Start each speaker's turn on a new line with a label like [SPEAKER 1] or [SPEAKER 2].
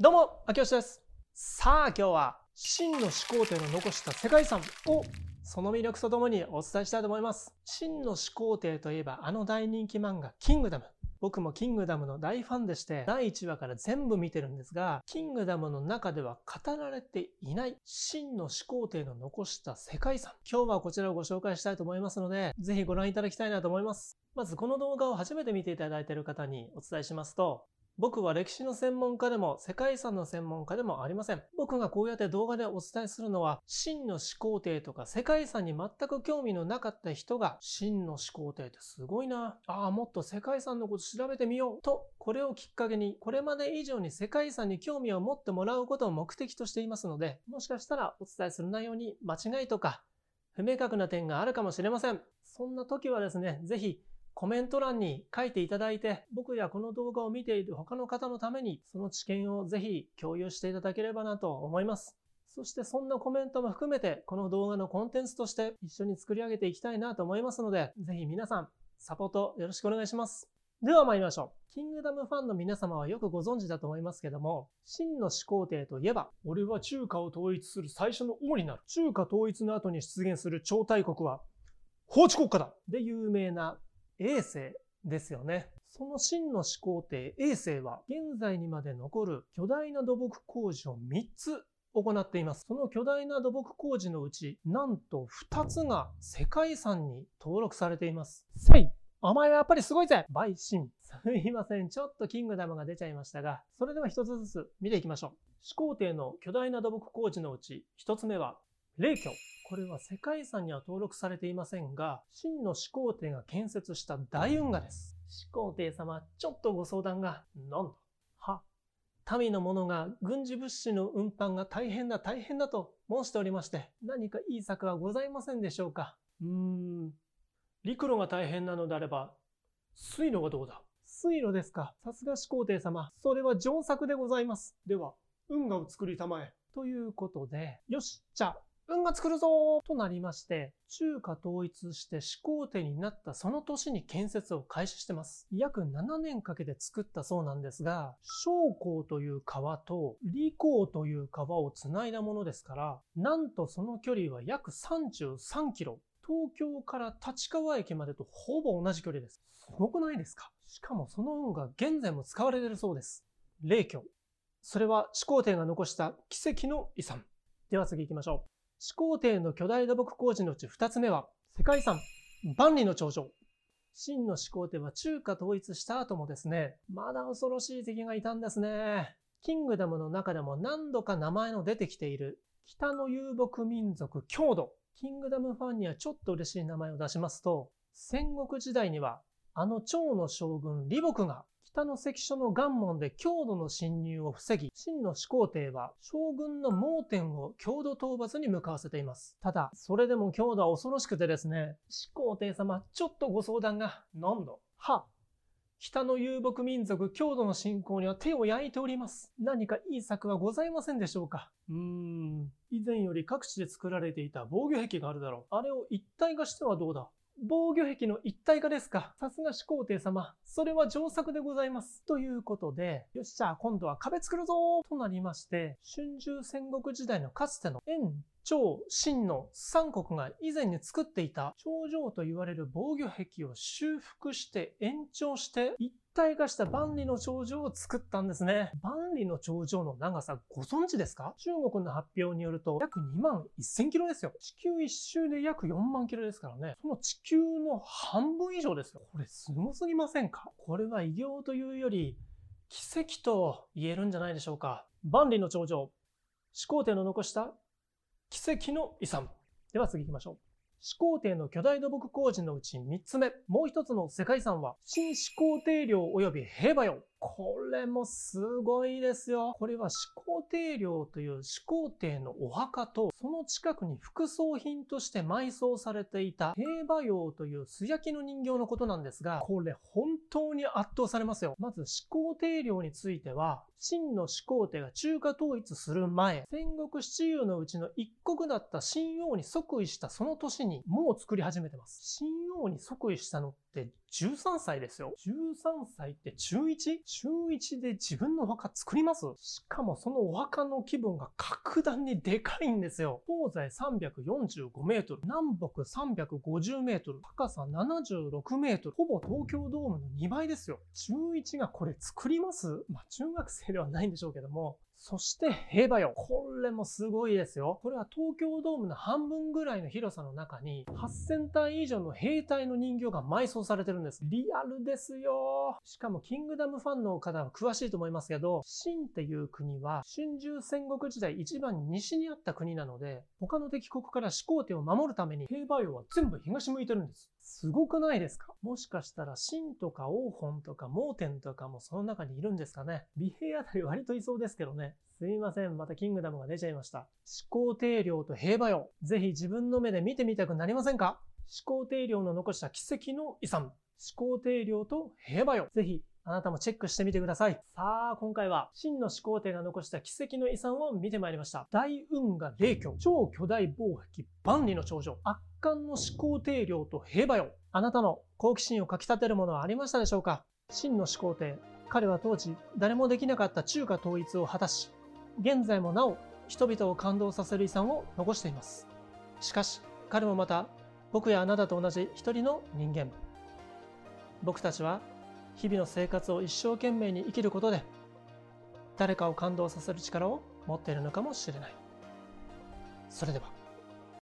[SPEAKER 1] どうも、秋吉です。さあ、今日は、真の始皇帝の残した世界遺産を、その魅力とともにお伝えしたいと思います。真の始皇帝といえば、あの大人気漫画、キングダム。僕もキングダムの大ファンでして、第1話から全部見てるんですが、キングダムの中では語られていない真の始皇帝の残した世界遺産。今日はこちらをご紹介したいと思いますので、ぜひご覧いただきたいなと思います。まずこの動画を初めて見ていただいている方にお伝えしますと、僕は歴史の専門家でも世界遺産の専門家でもありません。僕がこうやって動画でお伝えするのは、真の始皇帝とか世界遺産に全く興味のなかった人が、真の始皇帝ってすごいな。ああ、もっと世界遺産のこと調べてみよう。と、これをきっかけに、これまで以上に世界遺産に興味を持ってもらうことを目的としていますので、もしかしたらお伝えする内容に間違いとか、不明確な点があるかもしれません。そんな時はですね、ぜひコメント欄に書いていただいて、僕やこの動画を見ている他の方のために、その知見をぜひ共有していただければなと思います。そしてそんなコメントも含めて、この動画のコンテンツとして一緒に作り上げていきたいなと思いますので、ぜひ皆さん、サポートよろしくお願いします。では参りましょう。キングダムファンの皆様はよくご存知だと思いますけども、真の始皇帝といえば、俺は中華を統一する最初の王になる。中華統一の後に出現する超大国は、法治国家だで有名な衛星ですよね。その真の始皇帝衛星は現在にまで残る巨大な土木工事を3つ行っています。その巨大な土木工事のうち、なんと2つが世界遺産に登録されています。せいお前はやっぱりすごいぜ陪審。すいません。ちょっとキングダムが出ちゃいましたが、それでは一つずつ見ていきましょう。始皇帝の巨大な土木工事のうち、1つ目は、霊居。これは世界遺産には登録されていませんが、真の始皇帝が建設した大運河です。始皇帝様、ちょっとご相談が、なんだは、民の者が軍事物資の運搬が大変だ大変だと申しておりまして、何かいい策はございませんでしょうか？うーん、陸路が大変なのであれば、水路がどうだ？水路ですか。さすが始皇帝様。それは上策でございます。では、運河を作りたまえ。ということで、よし、じゃあ、運河作るぞとなりまして、中華統一して始皇帝になったその年に建設を開始してます。約7年かけて作ったそうなんですが、小江という川と李江という川をつないだものですから、なんとその距離は約33キロ。東京から立川駅までとほぼ同じ距離です。すごくないですか？しかもその運河現在も使われているそうです。霊居。それは始皇帝が残した奇跡の遺産。では次行きましょう。始皇帝の巨大土木工事のうち2つ目は、世界遺産、万里の長城。真の始皇帝は中華統一した後もですね、まだ恐ろしい敵がいたんですね。キングダムの中でも何度か名前の出てきている北の遊牧民族郷土。キングダムファンにはちょっと嬉しい名前を出しますと、戦国時代にはあの趙の将軍李牧が北の関所の岩門で郷土の侵入を防ぎ、真の始皇帝は将軍の盲点を郷土討伐に向かわせています。ただ、それでも郷土は恐ろしくてですね、始皇帝様、ちょっとご相談が、何度は、北の遊牧民族郷土の侵攻には手を焼いております。何かいい策はございませんでしょうか？うーん。以前より各地で作られていた防御壁があるだろう。あれを一体化してはどうだ？防御壁の一体化ですか？さすが始皇帝様。それは上策でございます。ということで、よっしゃ、今度は壁作るぞとなりまして、春秋戦国時代のかつての円、趙、秦の三国が以前に作っていた頂上と言われる防御壁を修復して延長して一体化した万里の長城を作ったんですね。万里の長城の長さご存知ですか？中国の発表によると約2万1000キロですよ。地球一周で約4万キロですからね。その地球の半分以上ですよ。これすごすぎませんか？これは偉業というより奇跡と言えるんじゃないでしょうか。万里の長城。始皇帝の残した奇跡の遺産。では次行きましょう。始皇帝の巨大土木工事のうち3つ目。もう一つの世界遺産は、新始皇帝陵及び平和よ。これもすごいですよ。これは始皇帝陵という始皇帝のお墓と、その近くに副葬品として埋葬されていた平和陵という素焼きの人形のことなんですが、これ本当に圧倒されますよ。まず始皇帝陵については、真の始皇帝が中華統一する前、戦国七雄のうちの一国だった秦王に即位したその年にもう作り始めてます。秦王に即位したのって13歳ですよ。13歳って中 1? 中1で自分のお墓作ります？しかもそのお墓の規模が格段にでかいんですよ。東西345メートル、南北350メートル、高さ76メートル、ほぼ東京ドームの2倍ですよ。中1がこれ作ります？まあ中学生ではないんでしょうけども、そして兵馬俑。これもすごいですよ。これは東京ドームの半分ぐらいの広さの中に8000体以上の兵隊の人形が埋葬されてるんです。リアルですよ。しかもキングダムファンの方は詳しいと思いますけど、秦っていう国は春秋戦国時代一番西にあった国なので、他の敵国から始皇帝を守るために兵馬俑は全部東向いてるんです。すごくないですか？もしかしたら秦とか王本とか盲点とかもその中にいるんですかね？美兵あたり割といそうですけどね。すいません。またキングダムが出ちゃいました。始皇帝陵と兵馬俑。ぜひ自分の目で見てみたくなりませんか？始皇帝陵の残した奇跡の遺産。始皇帝陵と兵馬俑。ぜひあなたもチェックしてみてください。さあ、今回は、真の始皇帝が残した奇跡の遺産を見てまいりました。大運河霊居、超巨大防壁、万里の長城、圧巻の始皇帝陵と兵馬俑。あなたの好奇心をかき立てるものはありましたでしょうか？真の始皇帝、彼は当時、誰もできなかった中華統一を果たし、現在もなお、人々を感動させる遺産を残しています。しかし、彼もまた、僕やあなたと同じ一人の人間。僕たちは日々の生活を一生懸命に生きることで誰かを感動させる力を持っているのかもしれない。それでは。